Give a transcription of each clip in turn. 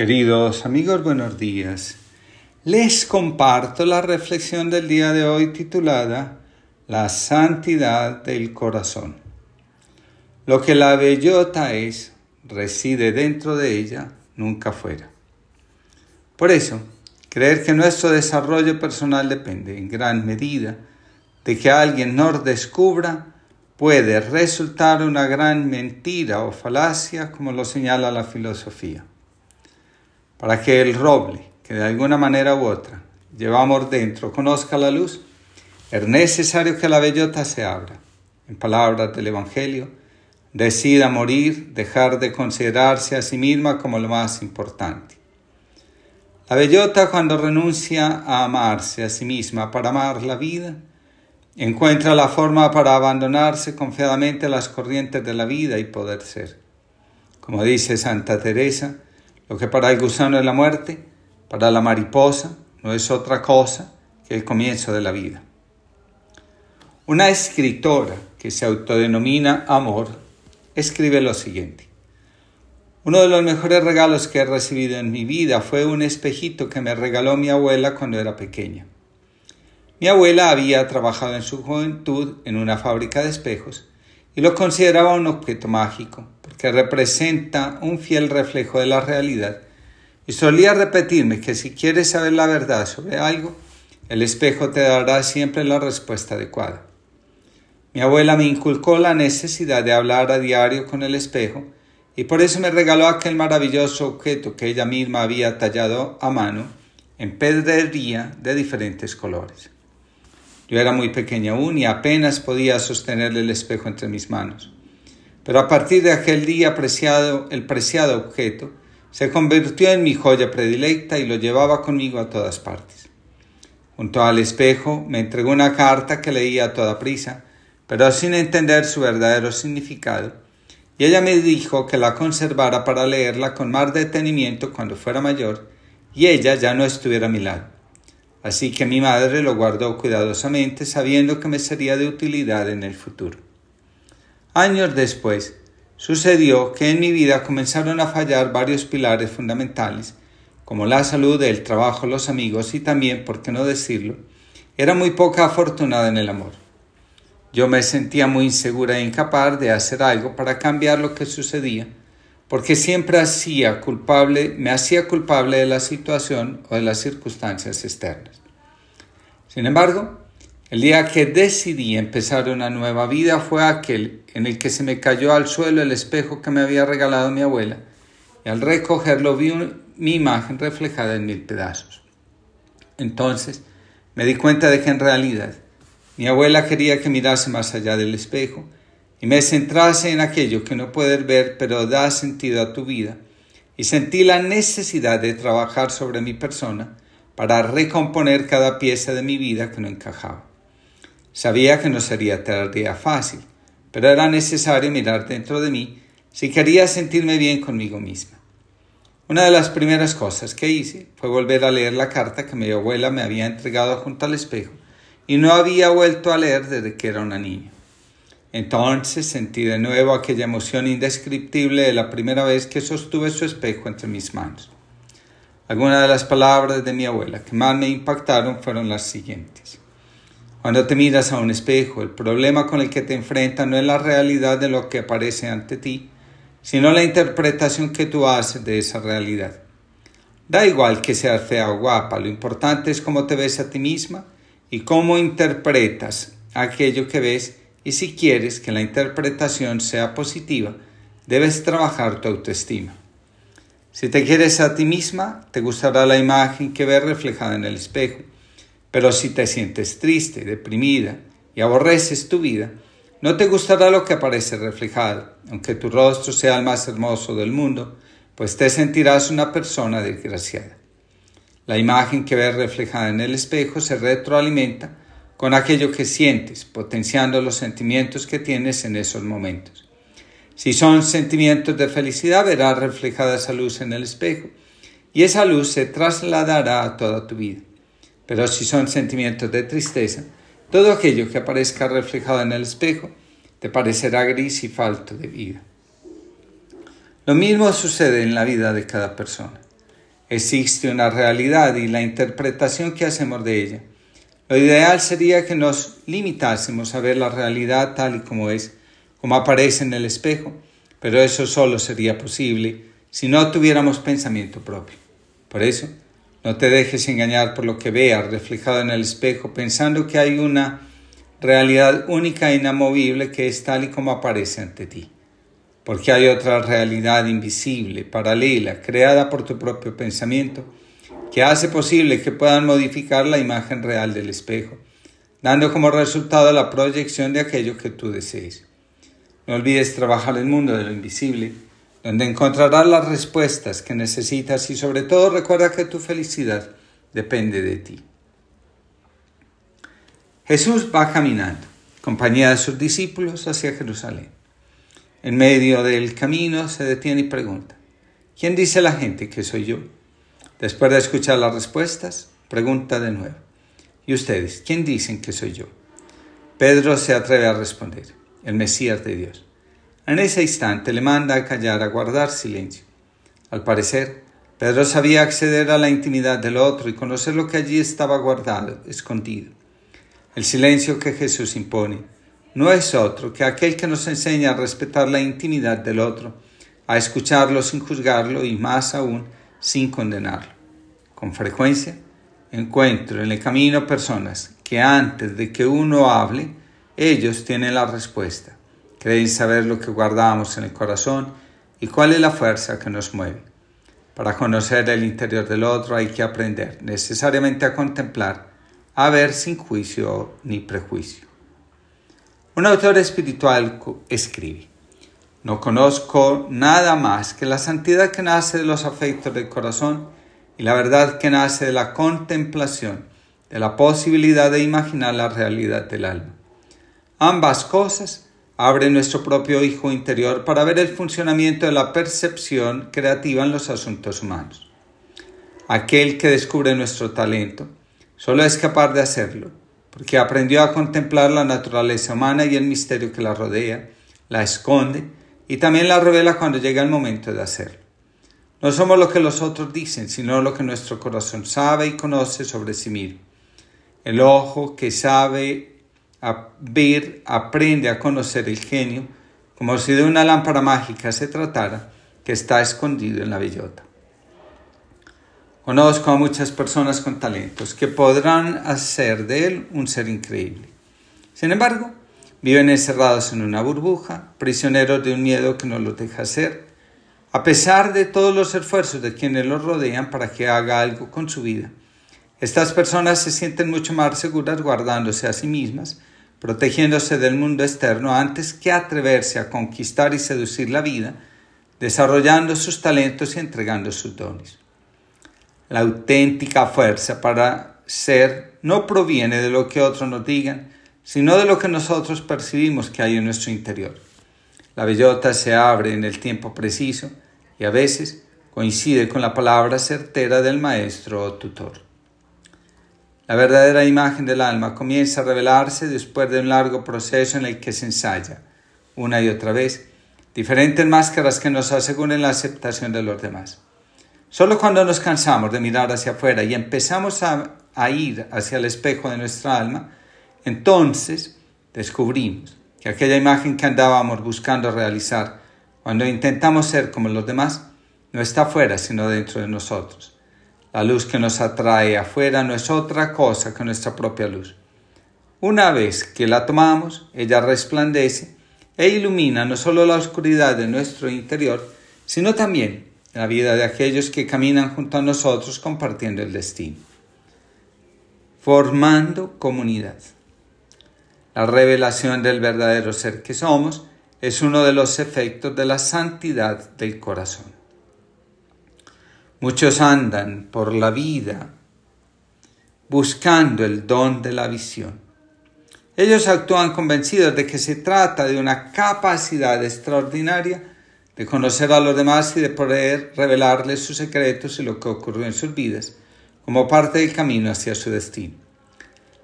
Queridos amigos, buenos días. Les comparto la reflexión del día de hoy titulada La santidad del corazón. Lo que la bellota es, reside dentro de ella, nunca fuera. Por eso, creer que nuestro desarrollo personal depende en gran medida de que alguien nos descubra puede resultar una gran mentira o falacia como lo señala la filosofía. Para que el roble, que de alguna manera u otra llevamos dentro, conozca la luz, es necesario que la bellota se abra. En palabras del Evangelio, decida morir, dejar de considerarse a sí misma como lo más importante. La bellota cuando renuncia a amarse a sí misma para amar la vida, encuentra la forma para abandonarse confiadamente a las corrientes de la vida y poder ser. Como dice Santa Teresa, lo que para el gusano es la muerte, para la mariposa no es otra cosa que el comienzo de la vida. Una escritora que se autodenomina Amor escribe lo siguiente. Uno de los mejores regalos que he recibido en mi vida fue un espejito que me regaló mi abuela cuando era pequeña. Mi abuela había trabajado en su juventud en una fábrica de espejos y lo consideraba un objeto mágico, porque representa un fiel reflejo de la realidad, y solía repetirme que si quieres saber la verdad sobre algo, el espejo te dará siempre la respuesta adecuada. Mi abuela me inculcó la necesidad de hablar a diario con el espejo, y por eso me regaló aquel maravilloso objeto que ella misma había tallado a mano en pedrería de diferentes colores. Yo era muy pequeña aún y apenas podía sostener el espejo entre mis manos. Pero a partir de aquel día apreciado, el preciado objeto se convirtió en mi joya predilecta y lo llevaba conmigo a todas partes. Junto al espejo me entregó una carta que leía a toda prisa, pero sin entender su verdadero significado, y ella me dijo que la conservara para leerla con más detenimiento cuando fuera mayor y ella ya no estuviera a mi lado. Así que mi madre lo guardó cuidadosamente sabiendo que me sería de utilidad en el futuro. Años después, sucedió que en mi vida comenzaron a fallar varios pilares fundamentales, como la salud, el trabajo, los amigos y también, por qué no decirlo, era muy poca afortunada en el amor. Yo me sentía muy insegura e incapaz de hacer algo para cambiar lo que sucedía, porque siempre hacía culpable, me hacía culpable de la situación o de las circunstancias externas. Sin embargo, el día que decidí empezar una nueva vida fue aquel en el que se me cayó al suelo el espejo que me había regalado mi abuela, y al recogerlo vi mi imagen reflejada en mil pedazos. Entonces me di cuenta de que en realidad mi abuela quería que mirase más allá del espejo, y me centrase en aquello que no puedes ver pero da sentido a tu vida, y sentí la necesidad de trabajar sobre mi persona para recomponer cada pieza de mi vida que no encajaba. Sabía que no sería tarea fácil, pero era necesario mirar dentro de mí si quería sentirme bien conmigo misma. Una de las primeras cosas que hice fue volver a leer la carta que mi abuela me había entregado junto al espejo y no había vuelto a leer desde que era una niña. Entonces sentí de nuevo aquella emoción indescriptible de la primera vez que sostuve su espejo entre mis manos. Algunas de las palabras de mi abuela que más me impactaron fueron las siguientes. Cuando te miras a un espejo, el problema con el que te enfrentas no es la realidad de lo que aparece ante ti, sino la interpretación que tú haces de esa realidad. Da igual que seas fea o guapa, lo importante es cómo te ves a ti misma y cómo interpretas aquello que ves y si quieres que la interpretación sea positiva, debes trabajar tu autoestima. Si te quieres a ti misma, te gustará la imagen que ves reflejada en el espejo. Pero si te sientes triste, deprimida y aborreces tu vida, no te gustará lo que aparece reflejado, aunque tu rostro sea el más hermoso del mundo, pues te sentirás una persona desgraciada. La imagen que ves reflejada en el espejo se retroalimenta con aquello que sientes, potenciando los sentimientos que tienes en esos momentos. Si son sentimientos de felicidad, verás reflejada esa luz en el espejo y esa luz se trasladará a toda tu vida. Pero si son sentimientos de tristeza, todo aquello que aparezca reflejado en el espejo te parecerá gris y falto de vida. Lo mismo sucede en la vida de cada persona. Existe una realidad y la interpretación que hacemos de ella. Lo ideal sería que nos limitásemos a ver la realidad tal y como es, como aparece en el espejo, pero eso solo sería posible si no tuviéramos pensamiento propio. Por eso, no te dejes engañar por lo que veas reflejado en el espejo pensando que hay una realidad única e inamovible que es tal y como aparece ante ti. Porque hay otra realidad invisible, paralela, creada por tu propio pensamiento, que hace posible que puedan modificar la imagen real del espejo, dando como resultado la proyección de aquello que tú desees. No olvides trabajar el mundo de lo invisible donde encontrarás las respuestas que necesitas y sobre todo recuerda que tu felicidad depende de ti. Jesús va caminando, compañía de sus discípulos, hacia Jerusalén. En medio del camino se detiene y pregunta, ¿quién dice la gente que soy yo? Después de escuchar las respuestas, pregunta de nuevo, ¿y ustedes quién dicen que soy yo? Pedro se atreve a responder, el Mesías de Dios. En ese instante le manda a callar, a guardar silencio. Al parecer, Pedro sabía acceder a la intimidad del otro y conocer lo que allí estaba guardado, escondido. El silencio que Jesús impone no es otro que aquel que nos enseña a respetar la intimidad del otro, a escucharlo sin juzgarlo y más aún sin condenarlo. Con frecuencia encuentro en el camino personas que antes de que uno hable, ellos tienen la respuesta Queréis saber lo que guardamos en el corazón y cuál es la fuerza que nos mueve. Para conocer el interior del otro hay que aprender necesariamente a contemplar, a ver sin juicio ni prejuicio. Un autor espiritual escribe, no conozco nada más que la santidad que nace de los afectos del corazón y la verdad que nace de la contemplación, de la posibilidad de imaginar la realidad del alma. Ambas cosas abre nuestro propio hijo interior para ver el funcionamiento de la percepción creativa en los asuntos humanos. Aquel que descubre nuestro talento solo es capaz de hacerlo porque aprendió a contemplar la naturaleza humana y el misterio que la rodea, la esconde y también la revela cuando llega el momento de hacerlo. No somos lo que los otros dicen, sino lo que nuestro corazón sabe y conoce sobre sí mismo. El ojo que sabe a ver, aprende a conocer el genio, como si de una lámpara mágica se tratara, que está escondido en la bellota. Conozco a muchas personas con talentos que podrán hacer de él un ser increíble. Sin embargo, viven encerrados en una burbuja, prisioneros de un miedo que no los deja ser, a pesar de todos los esfuerzos de quienes los rodean para que haga algo con su vida. Estas personas se sienten mucho más seguras guardándose a sí mismas protegiéndose del mundo externo antes que atreverse a conquistar y seducir la vida, desarrollando sus talentos y entregando sus dones. La auténtica fuerza para ser no proviene de lo que otros nos digan, sino de lo que nosotros percibimos que hay en nuestro interior. La bellota se abre en el tiempo preciso y a veces coincide con la palabra certera del maestro o tutor. La verdadera imagen del alma comienza a revelarse después de un largo proceso en el que se ensaya, una y otra vez, diferentes máscaras que nos aseguren la aceptación de los demás. Solo cuando nos cansamos de mirar hacia afuera y empezamos a, a ir hacia el espejo de nuestra alma, entonces descubrimos que aquella imagen que andábamos buscando realizar cuando intentamos ser como los demás no está afuera sino dentro de nosotros la luz que nos atrae afuera no es otra cosa que nuestra propia luz. Una vez que la tomamos, ella resplandece e ilumina no solo la oscuridad de nuestro interior, sino también la vida de aquellos que caminan junto a nosotros compartiendo el destino. Formando comunidad. La revelación del verdadero ser que somos es uno de los efectos de la santidad del corazón. Muchos andan por la vida buscando el don de la visión. Ellos actúan convencidos de que se trata de una capacidad extraordinaria de conocer a los demás y de poder revelarles sus secretos y lo que ocurrió en sus vidas, como parte del camino hacia su destino.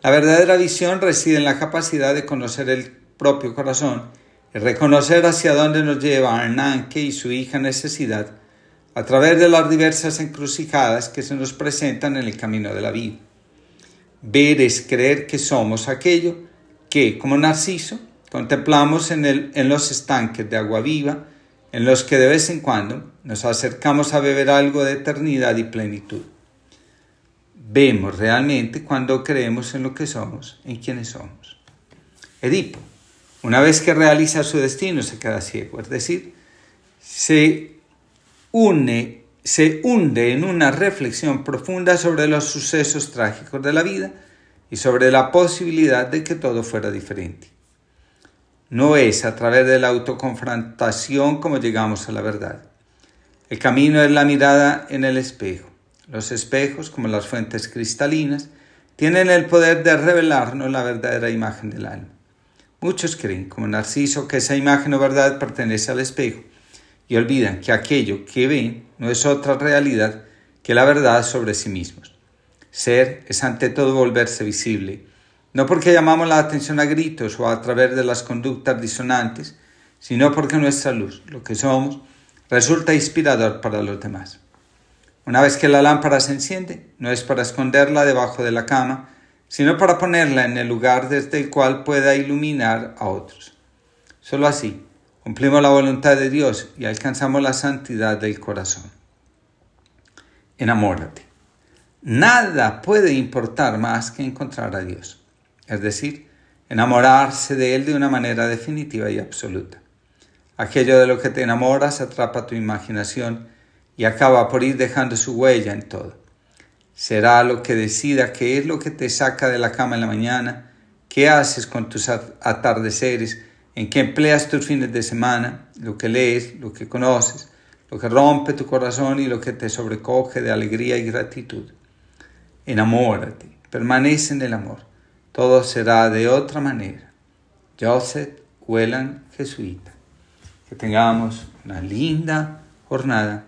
La verdadera visión reside en la capacidad de conocer el propio corazón y reconocer hacia dónde nos lleva Arnanke y su hija necesidad a través de las diversas encrucijadas que se nos presentan en el camino de la vida. Ver es creer que somos aquello que, como Narciso, contemplamos en, el, en los estanques de agua viva, en los que de vez en cuando nos acercamos a beber algo de eternidad y plenitud. Vemos realmente cuando creemos en lo que somos, en quienes somos. Edipo, una vez que realiza su destino, se queda ciego, es decir, se se hunde en una reflexión profunda sobre los sucesos trágicos de la vida y sobre la posibilidad de que todo fuera diferente. No es a través de la autoconfrontación como llegamos a la verdad. El camino es la mirada en el espejo. Los espejos, como las fuentes cristalinas, tienen el poder de revelarnos la verdadera imagen del alma. Muchos creen, como Narciso, que esa imagen o verdad pertenece al espejo y olvidan que aquello que ven no es otra realidad que la verdad sobre sí mismos. Ser es ante todo volverse visible, no porque llamamos la atención a gritos o a través de las conductas disonantes, sino porque nuestra luz, lo que somos, resulta inspirador para los demás. Una vez que la lámpara se enciende, no es para esconderla debajo de la cama, sino para ponerla en el lugar desde el cual pueda iluminar a otros. Solo así cumplimos la voluntad de Dios y alcanzamos la santidad del corazón. Enamórate. Nada puede importar más que encontrar a Dios, es decir, enamorarse de Él de una manera definitiva y absoluta. Aquello de lo que te enamoras atrapa tu imaginación y acaba por ir dejando su huella en todo. Será lo que decida qué es lo que te saca de la cama en la mañana, qué haces con tus atardeceres, en qué empleas tus fines de semana, lo que lees, lo que conoces, lo que rompe tu corazón y lo que te sobrecoge de alegría y gratitud. Enamórate, permanece en el amor. Todo será de otra manera. Joseph Whelan, jesuita. Que tengamos una linda jornada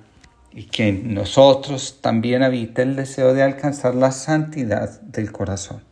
y que en nosotros también habite el deseo de alcanzar la santidad del corazón.